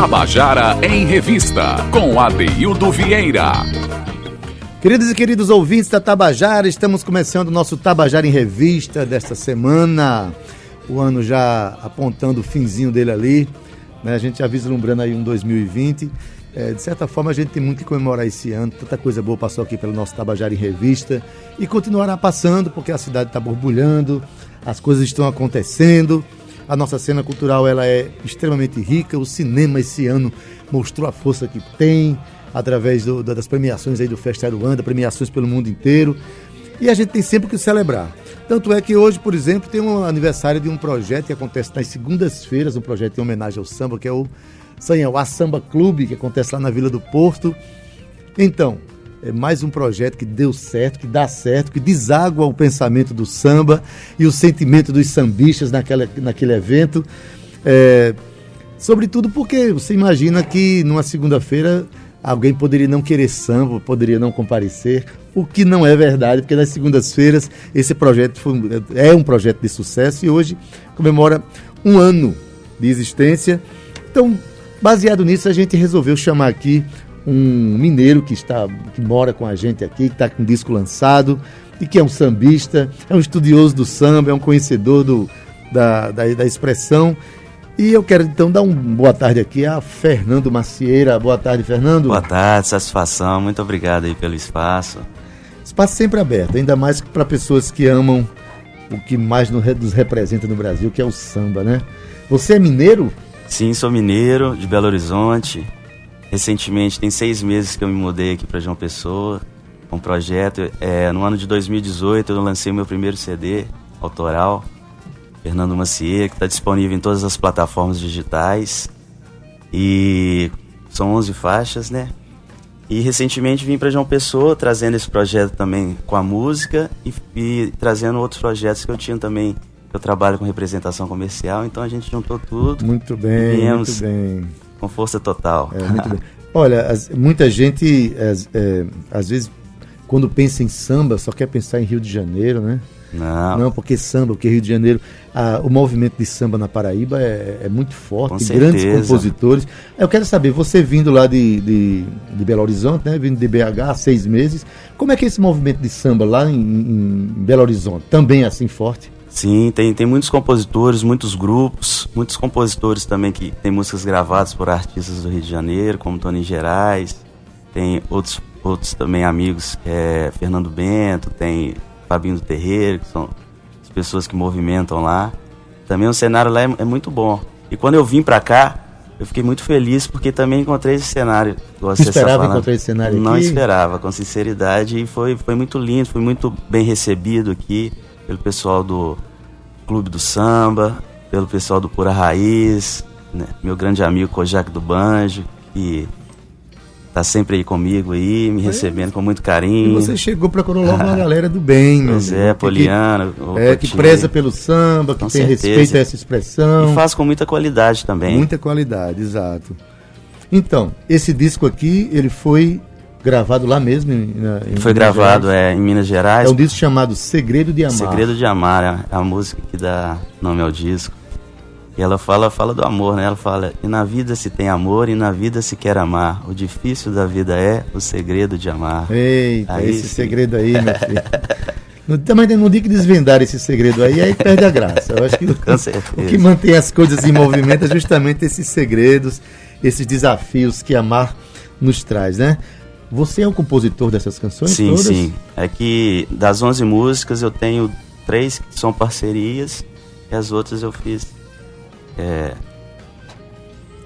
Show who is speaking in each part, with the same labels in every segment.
Speaker 1: Tabajara em Revista, com Adeildo Vieira.
Speaker 2: Queridos e queridos ouvintes da Tabajara, estamos começando o nosso Tabajara em Revista desta semana. O ano já apontando o finzinho dele ali. Né? A gente já vislumbrando aí um 2020. É, de certa forma, a gente tem muito que comemorar esse ano. Tanta coisa boa passou aqui pelo nosso Tabajara em Revista. E continuará passando, porque a cidade está borbulhando, as coisas estão acontecendo. A nossa cena cultural ela é extremamente rica. O cinema esse ano mostrou a força que tem através do, das premiações aí do Festival Aruanda, premiações pelo mundo inteiro. E a gente tem sempre que celebrar. Tanto é que hoje, por exemplo, tem um aniversário de um projeto que acontece nas segundas-feiras, um projeto em homenagem ao samba, que é o Sanhauá Samba Clube, que acontece lá na Vila do Porto. Então, é mais um projeto que deu certo, que dá certo, que deságua o pensamento do samba e o sentimento dos sambistas naquela, naquele evento. É, sobretudo porque você imagina que numa segunda-feira alguém poderia não querer samba, poderia não comparecer, o que não é verdade, porque nas segundas-feiras esse projeto foi, é um projeto de sucesso e hoje comemora um ano de existência. Então, baseado nisso, a gente resolveu chamar aqui um mineiro que está que mora com a gente aqui, que está com um disco lançado e que é um sambista, é um estudioso do samba, é um conhecedor do, da, da, da expressão. E eu quero então dar uma boa tarde aqui a Fernando Macieira. Boa tarde, Fernando.
Speaker 3: Boa tarde, satisfação. Muito obrigado aí pelo espaço.
Speaker 2: Espaço sempre aberto, ainda mais para pessoas que amam o que mais nos representa no Brasil, que é o samba, né? Você é mineiro?
Speaker 3: Sim, sou mineiro, de Belo Horizonte. Recentemente, tem seis meses que eu me mudei aqui para João Pessoa, um projeto. É, no ano de 2018, eu lancei meu primeiro CD autoral, Fernando Macier, que está disponível em todas as plataformas digitais. E são 11 faixas, né? E recentemente vim para João Pessoa trazendo esse projeto também com a música e, e, trazendo outros projetos que eu tinha também. Eu trabalho com representação comercial, então a gente juntou tudo.
Speaker 2: Muito bem, muito bem
Speaker 3: com força total.
Speaker 2: É, muito bem. Olha, as, muita gente, as, é, às vezes, quando pensa em samba, só quer pensar em Rio de Janeiro, né?
Speaker 3: Não.
Speaker 2: Não, porque samba, porque Rio de Janeiro, a, o movimento de samba na Paraíba é, é muito forte, grandes compositores. Eu quero saber, você vindo lá de, de, de, Belo Horizonte, né, vindo de BH há seis meses, como é que é esse movimento de samba lá em, em Belo Horizonte? Também é assim forte?
Speaker 3: Sim, tem, tem muitos compositores, muitos grupos, muitos compositores também que tem músicas gravadas por artistas do Rio de Janeiro, como Tony Gerais, tem outros, outros também amigos, é, Fernando Bento, tem Fabinho do Terreiro, que são as pessoas que movimentam lá. Também o cenário lá é, é muito bom. E quando eu vim pra cá, eu fiquei muito feliz porque também encontrei esse cenário.
Speaker 2: Você esperava encontrar esse cenário
Speaker 3: Não
Speaker 2: aqui?
Speaker 3: esperava, com sinceridade, e foi, foi muito lindo, foi muito bem recebido aqui pelo pessoal do Clube do Samba, pelo pessoal do Pura Raiz, né? meu grande amigo Kojak do Banjo, que tá sempre aí comigo aí, me recebendo com muito carinho.
Speaker 2: E você chegou, procurou logo uma galera do bem,
Speaker 3: Pois é, Poliana.
Speaker 2: Que, é, que preza pelo samba, que com tem certeza. respeito a essa expressão.
Speaker 3: E faz com muita qualidade também.
Speaker 2: Muita qualidade, exato. Então, esse disco aqui, ele foi gravado lá mesmo? Em,
Speaker 3: em Foi gravado é, em Minas Gerais.
Speaker 2: É um disco chamado Segredo de Amar.
Speaker 3: Segredo de Amar, é a música que dá nome ao disco. E ela fala, fala do amor, né? Ela fala, e na vida se tem amor e na vida se quer amar. O difícil da vida é o segredo de amar.
Speaker 2: Eita, aí, esse sim. segredo aí, meu filho. Também não digo que desvendar esse segredo aí, aí perde a graça. Eu acho que o, o que mantém as coisas em movimento é justamente esses segredos, esses desafios que amar nos traz, né? Você é o compositor dessas canções
Speaker 3: sim,
Speaker 2: todas?
Speaker 3: Sim, É que das 11 músicas eu tenho três que são parcerias e as outras eu fiz é,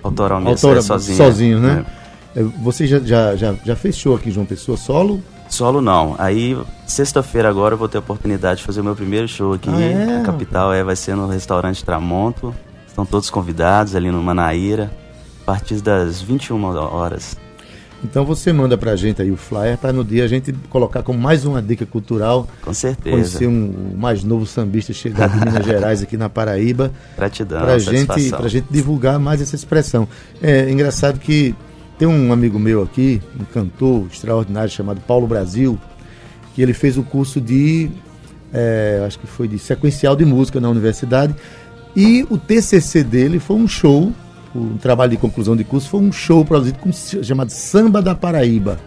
Speaker 3: autoralmente, Autora, é, sozinho.
Speaker 2: Sozinho, né? É. é. Você já, já, já, já fez show aqui em João Pessoa solo?
Speaker 3: Solo não. Aí, sexta-feira agora eu vou ter a oportunidade de fazer o meu primeiro show aqui ah, é? na capital. É, vai ser no restaurante Tramonto. Estão todos convidados ali no Manaíra. A partir das 21 horas.
Speaker 2: Então você manda pra gente aí o flyer para no dia a gente colocar como mais uma dica cultural.
Speaker 3: Com certeza.
Speaker 2: Conhecer um, mais novo sambista chegado de Minas Gerais aqui na Paraíba.
Speaker 3: Gratidão,
Speaker 2: pra gente, pra gente divulgar mais essa expressão. É engraçado que tem um amigo meu aqui, um cantor extraordinário chamado Paulo Brasil, que ele fez o curso de, é, acho que foi de sequencial de música na universidade, e o TCC dele foi um show um trabalho de conclusão de curso foi um show produzido com, chamado Samba da Paraíba.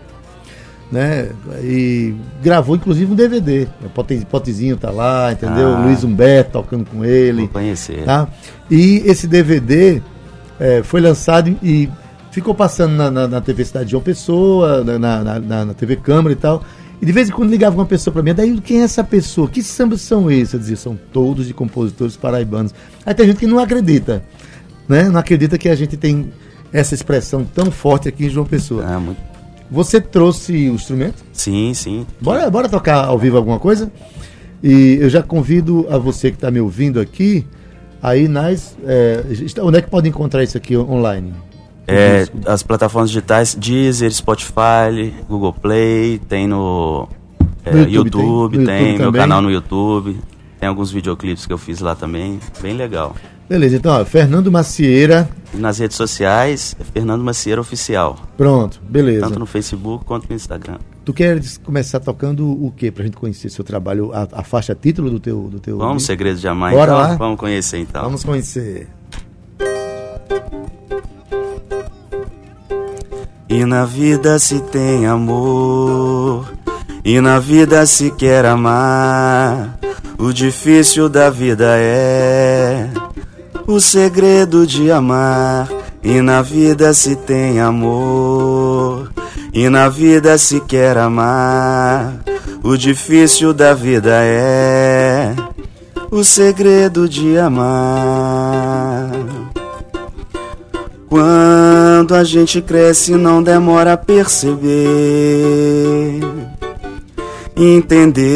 Speaker 2: Né? E gravou inclusive um DVD. O Potezinho tá lá, entendeu? Ah, Luiz Humberto tocando com ele.
Speaker 3: Vou conhecer.
Speaker 2: Tá? E esse DVD é, foi lançado e ficou passando na, na, na, TV Cidade de João Pessoa, na, na, na TV Câmara e tal. E de vez em quando ligava uma pessoa para mim, daí quem é essa pessoa? Que sambas são esses? Eu dizia, são todos de compositores paraibanos. Aí tem gente que não acredita, né? Não acredita que a gente tem essa expressão tão forte aqui em João Pessoa. Ah, muito... Você trouxe o instrumento?
Speaker 3: Sim, sim.
Speaker 2: Bora, bora tocar ao vivo alguma coisa? E eu já convido a você que está me ouvindo aqui, aí nas. É, onde é que pode encontrar isso aqui online?
Speaker 3: É, as plataformas digitais Deezer, Spotify, Google Play, tem no, é, no YouTube, YouTube, tem, tem YouTube meu canal no YouTube, tem alguns videoclipes que eu fiz lá também, bem legal.
Speaker 2: Beleza, então, ó, Fernando Macieira.
Speaker 3: Nas redes sociais, é Fernando Macieira Oficial.
Speaker 2: Pronto, beleza.
Speaker 3: Tanto no Facebook quanto no Instagram.
Speaker 2: Tu queres começar tocando o que pra gente conhecer seu trabalho, a, a faixa título do teu. Do teu
Speaker 3: Vamos, Segredo de Amar,
Speaker 2: Bora então? Lá?
Speaker 3: Vamos conhecer então.
Speaker 2: Vamos conhecer.
Speaker 3: E na vida se tem amor, e na vida se quer amar. O difícil da vida é o segredo de amar. E na vida se tem amor, e na vida se quer amar. O difícil da vida é o segredo de amar. Quando a gente cresce, não demora a perceber, entender,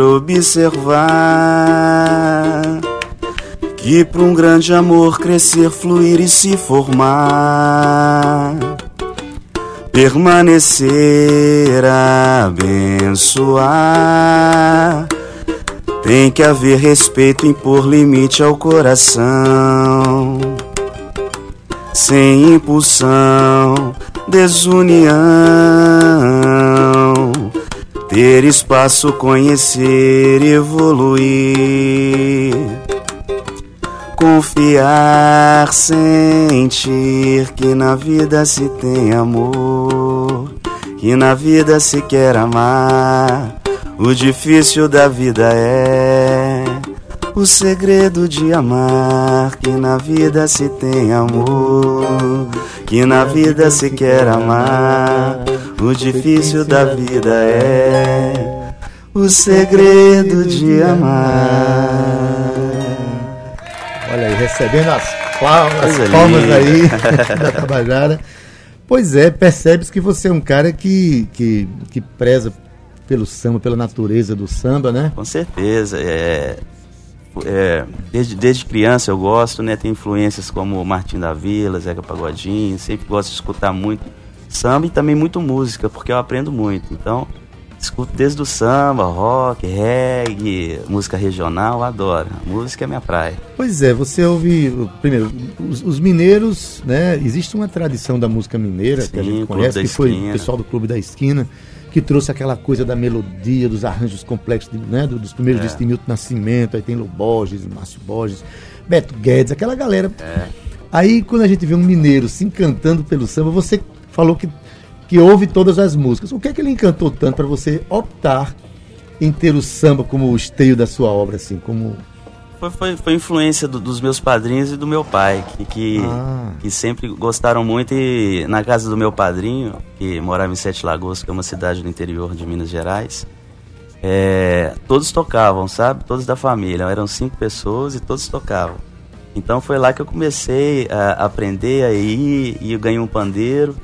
Speaker 3: observar. Que para um grande amor crescer, fluir e se formar, permanecer, abençoar. Tem que haver respeito, impor limite ao coração sem impulsão, desunião. Ter espaço, conhecer, evoluir. Confiar, sentir que na vida se tem amor, que na vida se quer amar. O difícil da vida é o segredo de amar, que na vida se tem amor, que na vida se quer amar. O difícil da vida é o segredo de amar.
Speaker 2: Recebendo as palmas, as palmas aí da Tabajara. Pois é, percebes que você é um cara que, que, que preza pelo samba, pela natureza do samba, né?
Speaker 3: Com certeza. É, é, desde, desde criança eu gosto, né? Tem influências como Martim da Vila, Zeca Pagodinho, sempre gosto de escutar muito samba e também muito música, porque eu aprendo muito. Então, escuto desde o samba, rock, reggae, música regional, adoro. Música é minha praia.
Speaker 2: Pois é, você ouve, primeiro, os, os mineiros, né? Existe uma tradição da música mineira Sim, que a gente conhece, que foi o pessoal do Clube da Esquina que trouxe aquela coisa da melodia, dos arranjos complexos, né, dos primeiros é. discos de Milton Nascimento, aí tem Lu Borges, Márcio Borges, Beto Guedes, aquela galera. É. Aí quando a gente vê um mineiro se encantando pelo samba, você falou que, que ouve todas as músicas. O que é que ele encantou tanto para você optar em ter o samba como o esteio da sua obra, assim, como
Speaker 3: foi, foi, foi influência do, dos meus padrinhos e do meu pai, que, que, ah. que, sempre gostaram muito. E na casa do meu padrinho, que morava em Sete Lagoas, que é uma cidade do interior de Minas Gerais, é, todos tocavam, sabe? Todos da família. Eram cinco pessoas e todos tocavam. Então foi lá que eu comecei a aprender a ir e eu ganhei um pandeiro.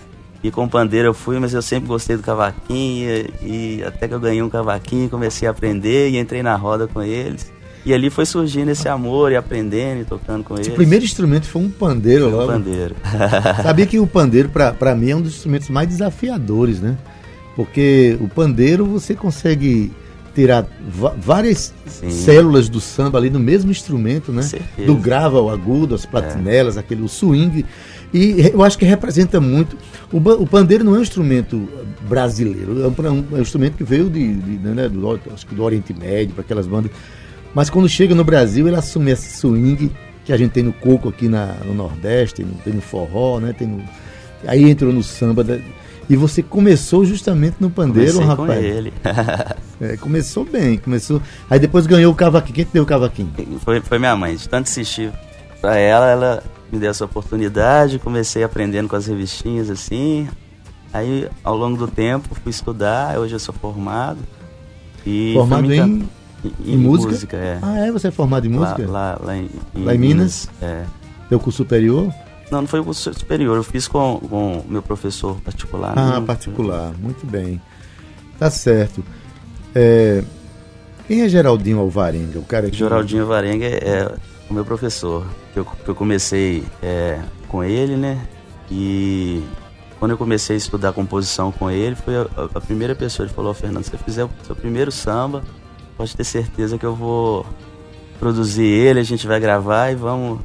Speaker 3: E com o pandeiro eu fui, mas eu sempre gostei do cavaquinho. E, e até que eu ganhei um cavaquinho, comecei a aprender e entrei na roda com eles. E ali foi surgindo esse amor e aprendendo e tocando com eles.
Speaker 2: O primeiro instrumento foi um pandeiro foi logo.
Speaker 3: Um pandeiro.
Speaker 2: Sabia que o pandeiro, para mim, é um dos instrumentos mais desafiadores, né? Porque o pandeiro você consegue tirar várias Sim. células do samba ali no mesmo instrumento, né? Do grave ao agudo, as platinelas, é. aquele o swing. E eu acho que representa muito. O, o pandeiro não é um instrumento brasileiro, é um, é um instrumento que veio de, de né, do, acho que do Oriente Médio, para aquelas bandas mas quando chega no Brasil, ele assume esse swing que a gente tem no coco aqui na, no Nordeste, tem no, tem no forró, né? Tem no, aí entrou no samba. Da, e você começou justamente no pandeiro,
Speaker 3: Comecei
Speaker 2: rapaz.
Speaker 3: com ele.
Speaker 2: É, começou bem, começou. Aí depois ganhou o cavaquinho. Quem te deu o cavaquinho?
Speaker 3: foi, foi minha mãe. De tanto assistir pra ela, ela me deu essa oportunidade. Comecei aprendendo com as revistinhas assim. Aí, ao longo do tempo, fui estudar. Hoje eu sou formado. E
Speaker 2: Formado em,
Speaker 3: em,
Speaker 2: em música?
Speaker 3: é.
Speaker 2: Ah, é? Você é formado em
Speaker 3: Lá,
Speaker 2: música?
Speaker 3: lá, lá em,
Speaker 2: Lá em Minas?
Speaker 3: É.
Speaker 2: Teu curso superior?
Speaker 3: Não, não foi o curso superior. Eu fiz com o meu professor particular.
Speaker 2: Ah,
Speaker 3: né?
Speaker 2: particular. Muito bem. Tá certo. É, Quem é Geraldinho Alvarenga? O cara que...
Speaker 3: Geraldinho Varenga é o meu professor. Que eu, que eu comecei é, com ele, né? E quando eu comecei a estudar composição com ele, foi a, a primeira pessoa. Ele falou: Fernando, se você fizer o seu primeiro samba, pode ter certeza que eu vou produzir ele, a gente vai gravar e vamos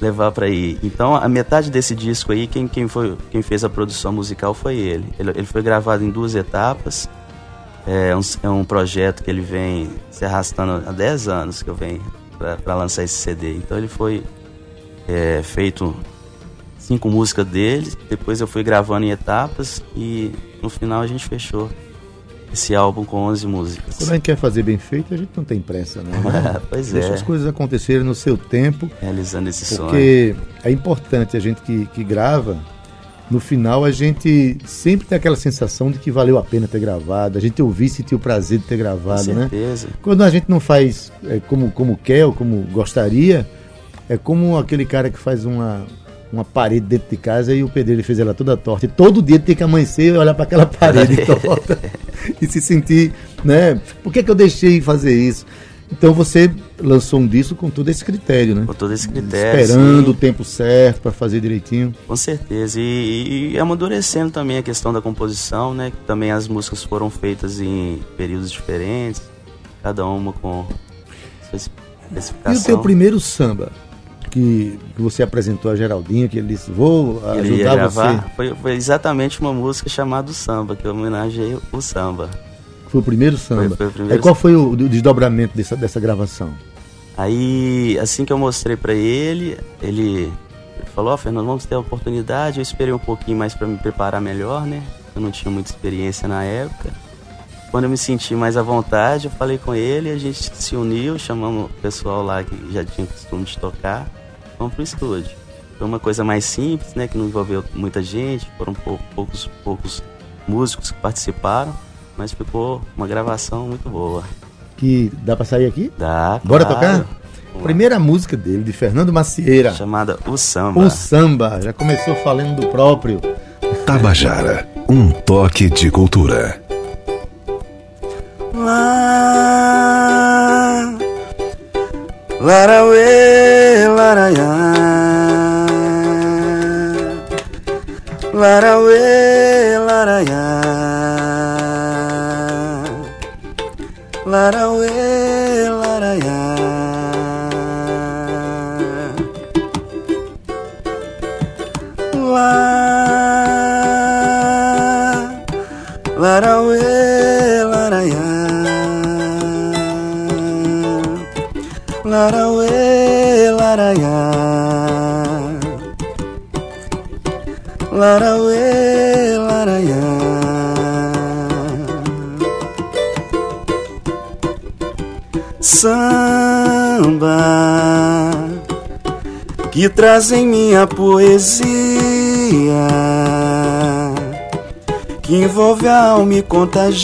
Speaker 3: levar para aí. Então, a metade desse disco aí, quem, quem, foi, quem fez a produção musical foi ele. ele. Ele foi gravado em duas etapas. É um, é um projeto que ele vem se arrastando há 10 anos que eu venho para lançar esse CD. Então, ele foi é, feito cinco músicas dele, depois eu fui gravando em etapas e no final a gente fechou esse álbum com 11 músicas.
Speaker 2: Quando a gente quer fazer bem feito, a gente não tem pressa, não. Né?
Speaker 3: pois
Speaker 2: Deixa
Speaker 3: é,
Speaker 2: as coisas acontecerem no seu tempo,
Speaker 3: realizando esse sonho.
Speaker 2: porque é importante a gente que, que grava, no final a gente sempre tem aquela sensação de que valeu a pena ter gravado, a gente ouvir e sentir o prazer de ter
Speaker 3: Com
Speaker 2: gravado, né?
Speaker 3: certeza.
Speaker 2: Quando a gente não faz é, como, como quer ou como gostaria, é como aquele cara que faz uma, uma parede dentro de casa e o pedreiro fez ela toda torta. E todo dia tem que amanhecer e olhar para aquela parede torta e se sentir, né? Por que, que eu deixei fazer isso? Então você lançou um disco com todo esse critério, né?
Speaker 3: Com todo esse critério.
Speaker 2: Esperando
Speaker 3: sim.
Speaker 2: o tempo certo para fazer direitinho.
Speaker 3: Com certeza. E, e amadurecendo também a questão da composição, né? Que também as músicas foram feitas em períodos diferentes, cada uma com sua
Speaker 2: E
Speaker 3: especificação.
Speaker 2: o teu primeiro samba que, que você apresentou a Geraldinho, que ele disse, vou
Speaker 3: Ele ia
Speaker 2: ajudar você.
Speaker 3: gravar, foi, foi exatamente uma música chamada Samba, que eu homenageei o samba.
Speaker 2: Foi o primeiro samba.
Speaker 3: Foi- foi o primeiro
Speaker 2: Aí qual foi o, desdobramento dessa, dessa gravação?
Speaker 3: Aí, assim que eu mostrei pra ele, ele falou, ó, Fernando, vamos ter a oportunidade. Eu esperei um pouquinho mais pra me preparar melhor, né? Eu não tinha muita experiência na época. Quando eu me senti mais à vontade, eu falei com ele, a gente se uniu, chamamos o pessoal lá que já tinha costume de tocar, vamos pro estúdio. Foi uma coisa mais simples, né, que não envolveu muita gente, foram pou- poucos, poucos músicos que participaram, mas ficou uma gravação muito boa.
Speaker 2: Que dá pra sair aqui?
Speaker 3: Dá,
Speaker 2: Bora
Speaker 3: claro.
Speaker 2: tocar?
Speaker 3: Lá.
Speaker 2: Primeira música dele, de Fernando Macieira.
Speaker 3: Chamada O Samba.
Speaker 2: O samba. Já começou falando do próprio.
Speaker 1: Tabajara, um toque de cultura.
Speaker 3: Lá, larauê, laraiá. Larauê, laraiá. Larauê, que traz em minha poesia que envolve a alma e contagia,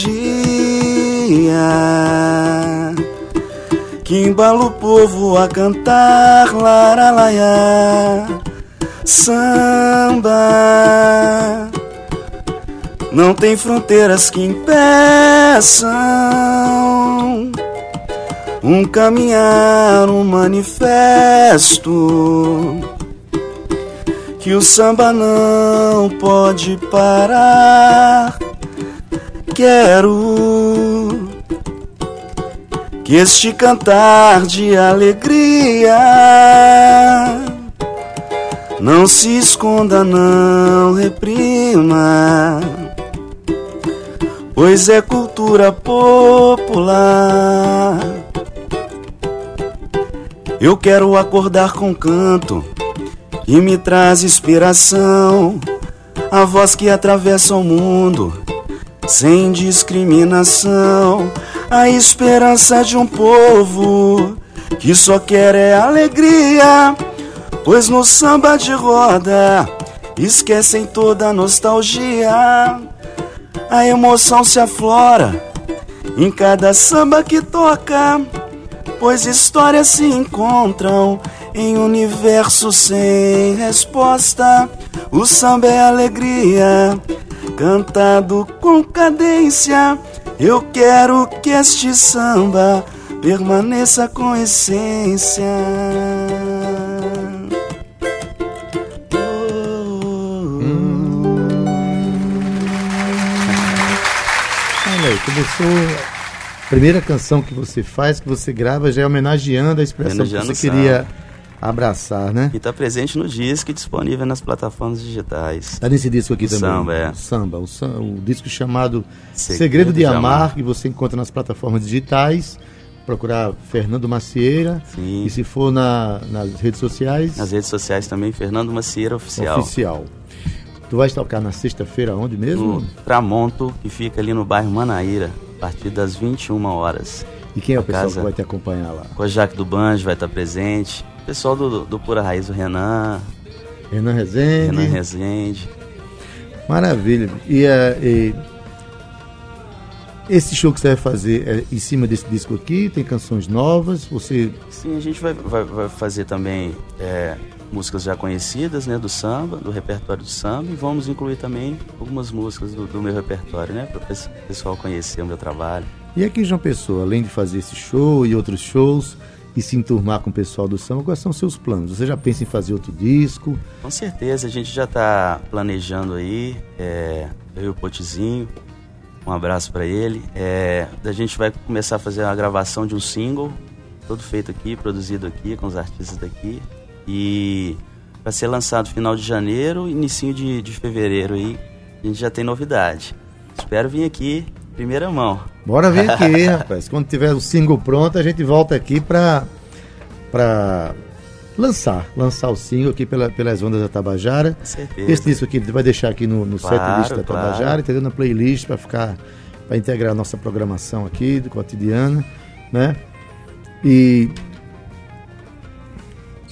Speaker 3: que embala o povo a cantar laralaiá, samba. Não tem fronteiras que impeçam um caminhar, um manifesto que o samba não pode parar. Quero que este cantar de alegria não se esconda, não reprima, pois é cultura popular. Eu quero acordar com canto e me traz inspiração. A voz que atravessa o mundo sem discriminação. A esperança de um povo que só quer é alegria. Pois no samba de roda esquecem toda a nostalgia. A emoção se aflora em cada samba que toca, pois histórias se encontram em universo sem resposta. O samba é alegria, cantado com cadência. Eu quero que este samba permaneça com essência.
Speaker 2: Olha aí, começou. A primeira canção que você faz, que você grava, já é homenageando a expressão
Speaker 3: Homenageando
Speaker 2: que você queria abraçar, né?
Speaker 3: E está presente no disco e disponível nas plataformas digitais.
Speaker 2: Tá nesse disco aqui
Speaker 3: O
Speaker 2: também.
Speaker 3: samba, é.
Speaker 2: O samba, o, o disco chamado Segredo,
Speaker 3: Segredo
Speaker 2: de
Speaker 3: de
Speaker 2: Amar,
Speaker 3: Amar.
Speaker 2: que você encontra nas plataformas digitais. Procurar Fernando Macieira.
Speaker 3: Sim.
Speaker 2: E se for na- nas redes sociais,
Speaker 3: Nas redes sociais também, Fernando Macieira Oficial.
Speaker 2: oficial. Tu vais tocar na sexta-feira onde mesmo?
Speaker 3: No Tramonto, que fica ali no bairro Manaíra, a partir das 21 horas.
Speaker 2: E quem é o pessoal
Speaker 3: casa.
Speaker 2: que vai te acompanhar lá?
Speaker 3: Kojak do Banjo vai estar presente. O pessoal do, do Pura Raiz, o Renan,
Speaker 2: Renan Rezende.
Speaker 3: Renan Rezende.
Speaker 2: Maravilha. E, eh, e esse show que você vai fazer é em cima desse disco aqui? Tem canções novas? Você
Speaker 3: Sim, a gente vai, vai, vai fazer também é, músicas já conhecidas, né, do samba, do repertório do samba, e vamos incluir também algumas músicas do, do meu repertório, né, para o pessoal conhecer o meu trabalho.
Speaker 2: E aqui em João Pessoa, além de fazer esse show e outros shows e se enturmar com o pessoal do samba, quais são os seus planos? Você já pensa em fazer outro disco?
Speaker 3: Com certeza, a gente já está planejando aí, é, eu e o Potizinho, um abraço para ele. É, a gente vai começar a fazer a gravação de um single, todo feito aqui, produzido aqui, com os artistas daqui. E vai ser lançado final de janeiro, início de, de fevereiro aí. A gente já tem novidade. Espero vir aqui, primeira mão.
Speaker 2: Bora ver aqui, rapaz. Quando tiver o single pronto, a gente volta aqui pra, pra lançar, lançar o single aqui pela, pelas ondas da Tabajara.
Speaker 3: Com certeza.
Speaker 2: Esse disco aqui vai deixar aqui no, no
Speaker 3: Claro,
Speaker 2: setlist da
Speaker 3: claro.
Speaker 2: Tabajara, entendeu? Na playlist para ficar, para integrar a nossa programação aqui do cotidiano, né? E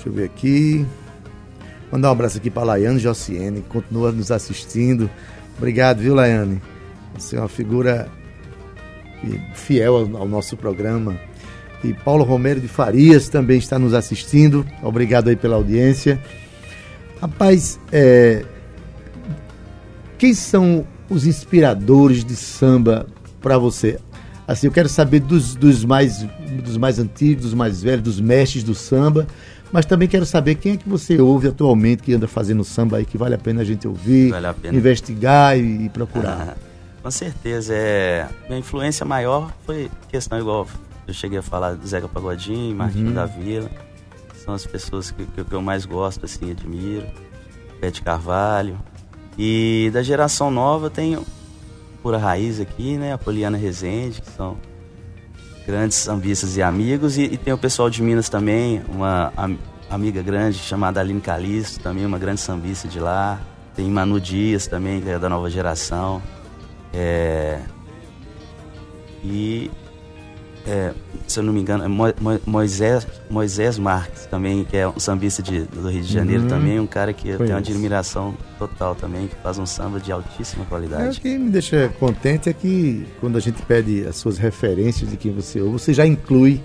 Speaker 2: deixa eu ver aqui. Mandar um abraço aqui para Laiane Jociene, que continua nos assistindo. Obrigado, viu, Laiane? Você é uma figura fiel ao, nosso programa. E Paulo Romero de Farias também está nos assistindo. Obrigado aí pela audiência. Rapaz, é, quem são os inspiradores de samba para você? Assim, eu quero saber dos, dos, mais, dos mais antigos, dos mais velhos, dos mestres do samba, mas também quero saber quem é que você ouve atualmente que anda fazendo samba aí que vale a pena a gente ouvir,
Speaker 3: Vale a pena.
Speaker 2: investigar e, e procurar.
Speaker 3: Com certeza, é. Minha influência maior foi questão igual eu cheguei a falar do Zeca Pagodinho, Martinho
Speaker 2: Uhum.
Speaker 3: da Vila. São as pessoas que, que, que eu mais gosto, assim, admiro. Pete Carvalho. E da geração nova tem Pura Raiz aqui, né? A Poliana Rezende, que são grandes sambistas e amigos. E, e tem o pessoal de Minas também, uma am- amiga grande chamada Aline Calisto, também uma grande sambista de lá. Tem Manu Dias também, que é da nova geração. É, e, é, se eu não me engano, é Mo- Mo- Moisés, Moisés Marques também, que é um sambista de, do Rio de Janeiro
Speaker 2: Uhum.
Speaker 3: também, um cara que eu tenho uma admiração total também, que faz um samba de altíssima
Speaker 2: É, o
Speaker 3: qualidade.
Speaker 2: que me deixa contente é que quando a gente pede as suas referências de quem você ouve, você já inclui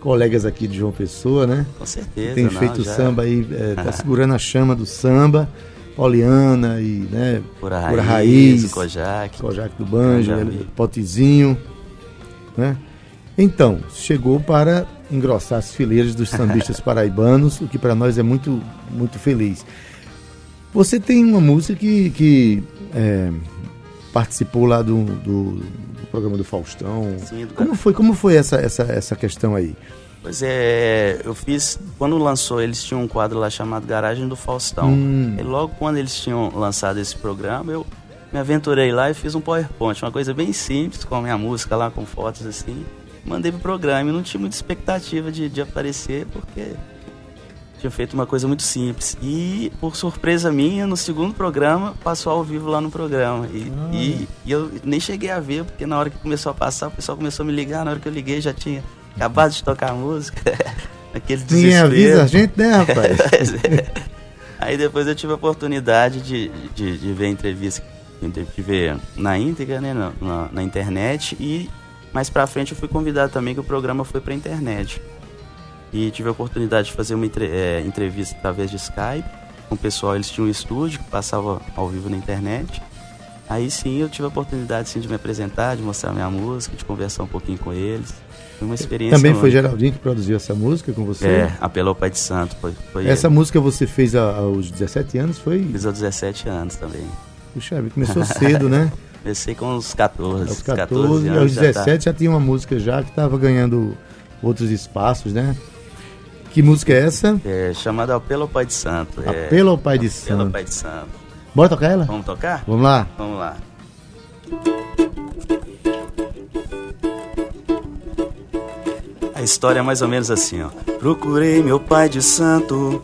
Speaker 2: colegas aqui de João Pessoa, né?
Speaker 3: Com certeza.
Speaker 2: Tem
Speaker 3: não,
Speaker 2: feito
Speaker 3: já-
Speaker 2: samba aí, é, tá segurando a chama do samba, Poliana e, né,
Speaker 3: Pura
Speaker 2: Pura
Speaker 3: Raiz,
Speaker 2: Raiz,
Speaker 3: Kojak.
Speaker 2: Kojak do Banjo. Potezinho, né? Então, chegou para engrossar as fileiras dos sambistas paraibanos, o que para nós é muito, muito feliz. Você tem uma música que, que é, participou lá do, do- do programa do Faustão.
Speaker 3: Sim, do-
Speaker 2: Como foi, como foi essa, essa, essa questão aí?
Speaker 3: Pois é, eu fiz. Quando lançou, eles tinham um quadro lá chamado Garagem do Faustão.
Speaker 2: Hum.
Speaker 3: E logo quando eles tinham lançado esse programa, eu me aventurei lá e fiz um PowerPoint, uma coisa bem simples, com a minha música lá, com fotos assim. Mandei pro programa. E não tinha muita expectativa de, de aparecer, porque tinha feito uma coisa muito simples. E, por surpresa minha, no segundo programa, passou ao vivo lá no programa. E, ah. e, e, eu nem cheguei a ver, porque na hora que começou a passar, o pessoal começou a me ligar. Na hora que eu liguei, já tinha acabado de tocar a música. Aquele
Speaker 2: Ninguém avisa a gente, né, rapaz?
Speaker 3: Aí depois eu tive a oportunidade de, de, de ver a entrevista, de ver na íntegra, né, na, na, na internet. E mais pra frente eu fui convidado também, que o programa foi pra internet e tive a oportunidade de fazer uma entre, é, entrevista através de Skype com o pessoal. Eles tinham um estúdio que passava ao vivo na internet. Aí sim eu tive a oportunidade sim, de me apresentar, de mostrar minha música, de conversar um pouquinho com eles. Foi uma experiência.
Speaker 2: Também foi Geraldinho que produziu essa música com você?
Speaker 3: É, apelou Pai de Santo. Foi, foi
Speaker 2: essa ele. música você fez aos 17 anos, foi?
Speaker 3: Fiz aos 17 anos também.
Speaker 2: Puxa, começou cedo, né?
Speaker 3: Comecei com uns 14.
Speaker 2: Aos 14, 14 anos, aos 17 já, tá... já tinha uma música já que estava ganhando outros espaços, né? Que música é essa?
Speaker 3: É chamada Apelo ao Pai de Santo.
Speaker 2: É... Apelo ao Pai de Santo. Apelo
Speaker 3: ao Pai de Santo.
Speaker 2: Bora tocar ela?
Speaker 3: Vamos tocar?
Speaker 2: Vamos lá.
Speaker 3: Vamos lá. A história é mais ou menos assim, ó. Procurei meu pai de santo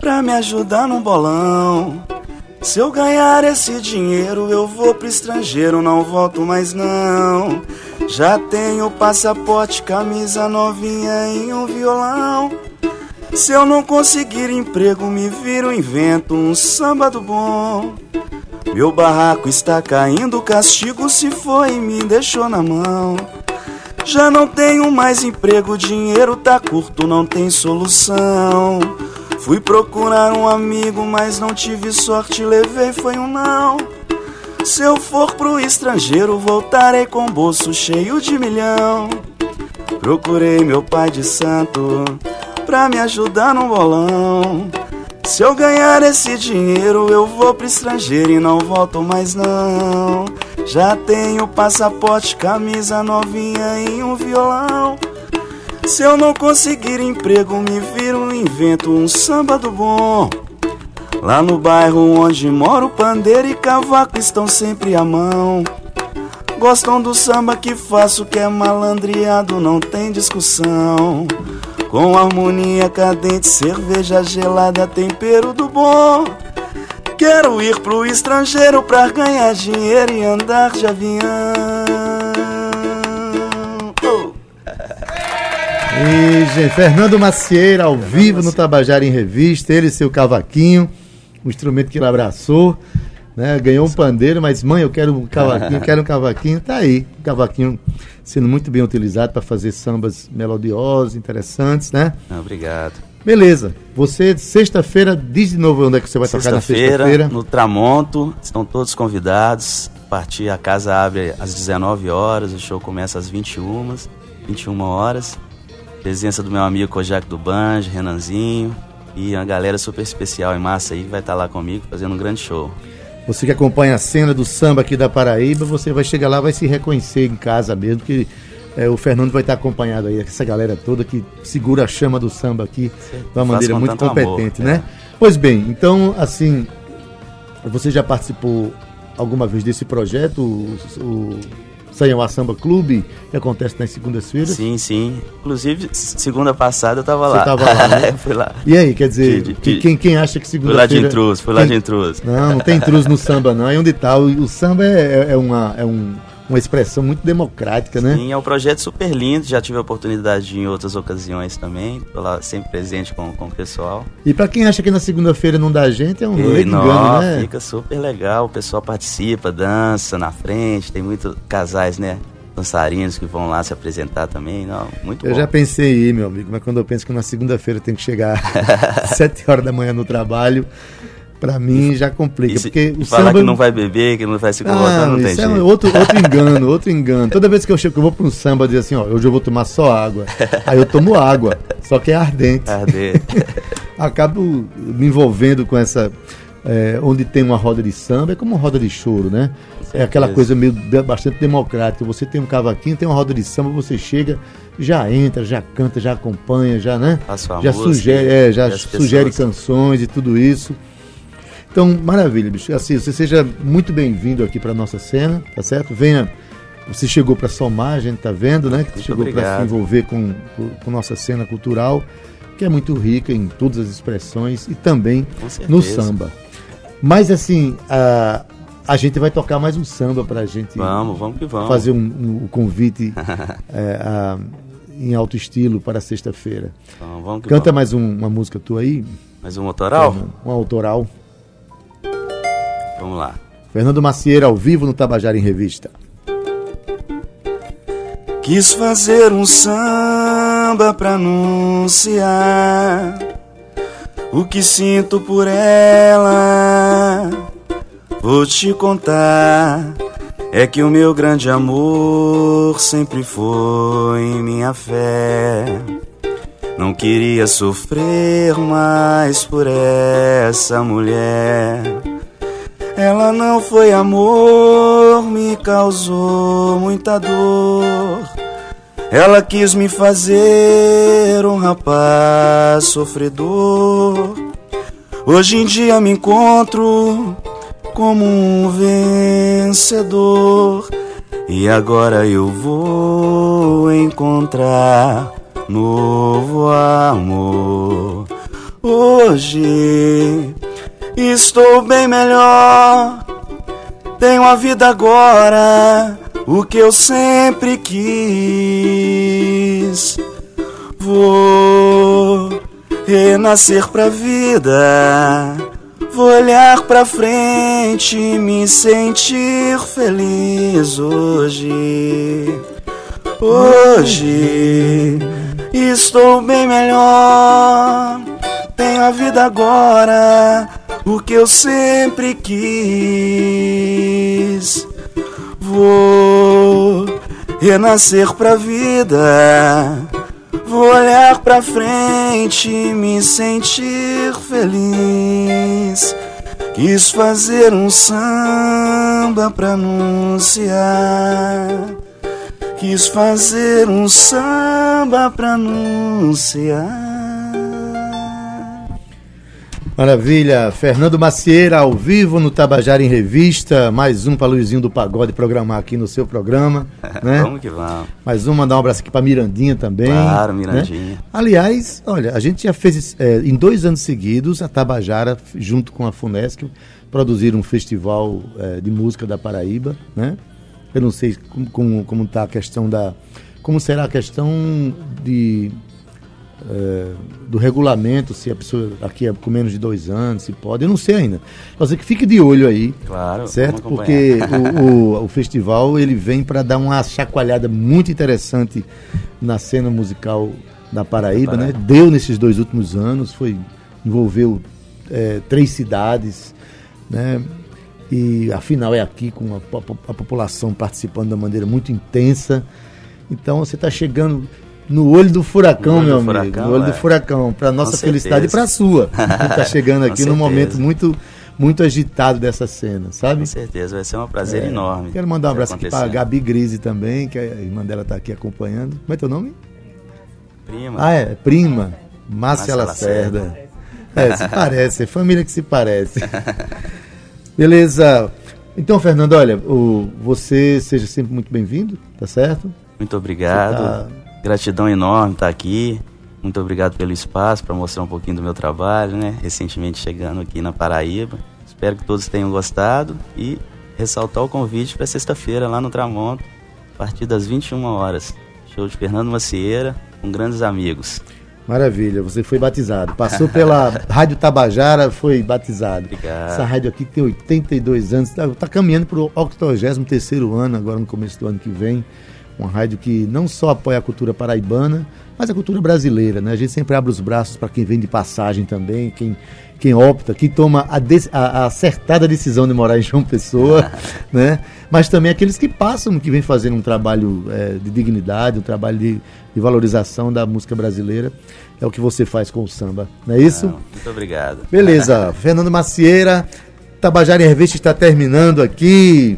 Speaker 3: pra me ajudar num bolão. Se eu ganhar esse dinheiro, eu vou pro estrangeiro, não volto mais não. Já tenho passaporte, camisa novinha e um violão. Se eu não conseguir emprego, me viro, invento um samba do bom. Meu barraco está caindo, castigo se foi e me deixou na mão. Já não tenho mais emprego, dinheiro tá curto, não tem solução. Fui procurar um amigo, mas não tive sorte, levei foi um não. Se eu for pro estrangeiro, voltarei com bolso cheio de milhão. Procurei meu pai de santo pra me ajudar no bolão. Se eu ganhar esse dinheiro, eu vou pro estrangeiro e não volto mais não. Já tenho passaporte, camisa novinha e um violão. Se eu não conseguir emprego, me viro, invento um samba do bom. Lá no bairro onde moro, pandeiro e cavaco estão sempre à mão. Gostam do samba que faço, que é malandreado, não tem discussão. Com harmonia cadente, cerveja gelada, tempero do bom. Quero ir pro estrangeiro pra ganhar dinheiro e andar de avião.
Speaker 2: E, gente, Fernando Macieira, ao vivo no Tabajara em Revista, ele e seu cavaquinho, o instrumento que ele abraçou, né? Ganhou um pandeiro, mas mãe, eu quero um cavaquinho, quero um cavaquinho, tá aí, um cavaquinho sendo muito bem utilizado para fazer sambas melodiosos, interessantes, né?
Speaker 3: Obrigado.
Speaker 2: Beleza. Você, sexta-feira, diz de novo onde é que você vai sexta tocar na sexta-feira.
Speaker 3: No Tramonto, estão todos convidados. A partir, a casa abre às 19 horas, o show começa às 21, 21 horas. Presença do meu amigo Kojak do Banjo, Renanzinho. E uma galera super especial e massa aí que vai estar lá comigo fazendo um grande show.
Speaker 2: Você que acompanha a cena do samba aqui da Paraíba, você vai chegar lá, vai se reconhecer em casa mesmo, que é, o Fernando vai estar acompanhado aí, essa galera toda que segura a chama do samba aqui de uma maneira muito competente, amor, né? É. Pois bem, então, assim, você já participou alguma vez desse projeto, o, o Sanhauá Samba Clube, que acontece nas segundas-feiras.
Speaker 3: Sim, sim. Inclusive, segunda passada eu estava lá. Você
Speaker 2: estava lá, né? fui lá. E aí, quer dizer, de, de, quem, quem acha que segunda-feira...
Speaker 3: Fui lá de intruso, fui lá de intruso.
Speaker 2: Não, não tem intruso no samba não. Aí onde está? O, o samba é, é, uma, é um uma expressão muito democrática, né?
Speaker 3: Sim, é um projeto super lindo, já tive a oportunidade de em outras ocasiões também, lá sempre presente com, com o pessoal.
Speaker 2: E para quem acha que na segunda-feira não dá gente, é um rolê engano, né?
Speaker 3: Fica super legal, o pessoal participa, dança na frente, tem muitos casais, né? dançarinos que vão lá se apresentar também, não, muito
Speaker 2: eu
Speaker 3: bom.
Speaker 2: já pensei aí, meu amigo, mas quando eu penso que na segunda-feira tem que chegar sete horas da manhã no trabalho, Pra mim já complica.
Speaker 3: Se,
Speaker 2: porque
Speaker 3: o falar samba... que não vai beber, que não vai se colocar, ah, não tem é jeito.
Speaker 2: É outro, outro engano, outro engano. Toda vez que eu chego, eu vou para um samba dizer assim, ó, hoje eu vou tomar só água. Aí eu tomo água, só que é ardente.
Speaker 3: Ardente.
Speaker 2: Acabo me envolvendo com essa. É, onde tem uma roda de samba, é como uma roda de choro, né? É aquela coisa meio bastante democrática. Você tem um cavaquinho, tem uma roda de samba, você chega, já entra, já canta, já acompanha, já, né?
Speaker 3: já
Speaker 2: sugere, é, já sugere pessoas... canções e tudo isso. Então, maravilha, bicho. Assim, você seja muito bem-vindo aqui para nossa cena, tá certo? Venha Você chegou para somar, a gente tá vendo, né? Que
Speaker 3: Muito
Speaker 2: chegou para se envolver com, com, com nossa cena cultural, que é muito rica em todas as expressões e também no samba. Mas assim, a, a gente vai tocar mais um samba para a gente.
Speaker 3: Vamos, vamos que vamos.
Speaker 2: Fazer um, um convite é, a, em alto estilo para sexta-feira.
Speaker 3: Então, vamos que
Speaker 2: Canta
Speaker 3: vamos.
Speaker 2: mais um, uma música tua aí.
Speaker 3: Mais um autoral?
Speaker 2: Um, um autoral.
Speaker 3: Vamos lá.
Speaker 2: Fernando Macieira ao vivo no Tabajara em Revista.
Speaker 3: Quis fazer um samba pra anunciar o que sinto por ela. Vou te contar, é que o meu grande amor sempre foi minha fé. Não queria sofrer mais por essa mulher. Ela não foi amor, me causou muita dor. Ela quis me fazer um rapaz sofredor. Hoje em dia me encontro como um vencedor. E agora eu vou encontrar novo amor. Hoje estou bem melhor. Tenho a vida agora, o que eu sempre quis. Vou renascer pra vida. Vou olhar pra frente e me sentir feliz hoje. Hoje estou bem melhor. Tenho a vida agora, o que eu sempre quis. Vou renascer pra vida. Vou olhar pra frente e me sentir feliz. Quis fazer um samba pra anunciar. Quis fazer um samba pra anunciar.
Speaker 2: Maravilha, Fernando Macieira ao vivo no Tabajara em Revista, mais um para Luizinho do Pagode programar aqui no seu programa, né?
Speaker 3: vamos que vamos.
Speaker 2: Mais um, mandar um abraço aqui para Mirandinha também.
Speaker 3: Claro,
Speaker 2: né?
Speaker 3: Mirandinha.
Speaker 2: Aliás, olha, a gente já fez é, em dois anos seguidos a Tabajara, junto com a Funesc, produziram um festival é, de música da Paraíba, né? Eu não sei como, como, como tá a questão da. Como será a questão de é, do regulamento, se a pessoa aqui é com menos de dois anos, se pode, eu não sei ainda. Você que fique de olho aí,
Speaker 3: Claro,
Speaker 2: certo? Porque o, o, o festival ele vem para dar uma chacoalhada muito interessante na cena musical da Paraíba, né? Deu nesses dois últimos anos, foi envolveu é, três cidades, né? E a final é aqui com a, po- a população participando de uma maneira muito intensa. Então você está chegando no olho do furacão,
Speaker 3: olho
Speaker 2: meu
Speaker 3: do
Speaker 2: amigo.
Speaker 3: furacão,
Speaker 2: no olho do
Speaker 3: é.
Speaker 2: furacão, para nossa
Speaker 3: certeza.
Speaker 2: felicidade e para a sua. Está chegando
Speaker 3: Com
Speaker 2: aqui num
Speaker 3: certeza.
Speaker 2: momento muito muito agitado dessa cena, sabe?
Speaker 3: Com certeza, vai ser um prazer
Speaker 2: É.
Speaker 3: enorme.
Speaker 2: Quero mandar um abraço aqui para
Speaker 3: acontecer.
Speaker 2: Gabi Grise também, que a irmã dela está aqui acompanhando. Como é teu nome?
Speaker 3: Prima.
Speaker 2: Ah, é, prima, Márcia
Speaker 3: Márcia
Speaker 2: Lacerda. É, se parece, é família que se parece. Beleza. Então, Fernando, olha, o, você seja sempre muito bem-vindo, tá certo?
Speaker 3: Muito obrigado.
Speaker 2: Tá-
Speaker 3: Gratidão enorme estar aqui. Muito obrigado pelo espaço para mostrar um pouquinho do meu trabalho, né? Recentemente chegando aqui na Paraíba. Espero que todos tenham gostado e ressaltar o convite para sexta-feira lá no Tramonto, a partir das 21 horas. Show de Fernando Macieira com grandes amigos.
Speaker 2: Maravilha, você foi batizado. Passou pela Rádio Tabajara, foi batizado.
Speaker 3: Obrigado.
Speaker 2: Essa rádio aqui tem 82 anos, está tá caminhando para o 83 ano, agora no começo do ano que vem. Uma rádio que não só apoia a cultura paraibana, mas a cultura brasileira. Né? A gente sempre abre os braços para quem vem de passagem também, quem, quem opta, quem toma a, dec- a- a acertada decisão de morar em João Pessoa, né? mas também aqueles que passam, que vêm fazendo um trabalho eh, de dignidade, um trabalho de, de valorização da música brasileira. É o que você faz com o samba, não é isso?
Speaker 3: Não, muito obrigado.
Speaker 2: Beleza, Fernando Macieira, Tabajara em Revista está terminando aqui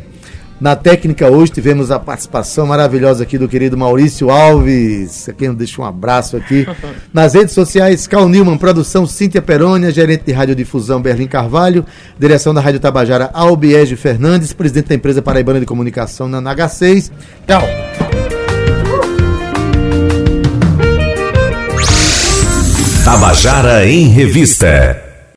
Speaker 2: Na técnica hoje tivemos a participação maravilhosa aqui do querido Maurício Alves, a quem eu deixo um abraço aqui. Nas redes sociais, Cal Newman, produção Cíntia Perônia, gerente de radiodifusão Berlim Carvalho, direção da Rádio Tabajara Albiege Fernandes, presidente da empresa Paraibana de Comunicação na NH6. Tchau.
Speaker 1: Tabajara em Revista.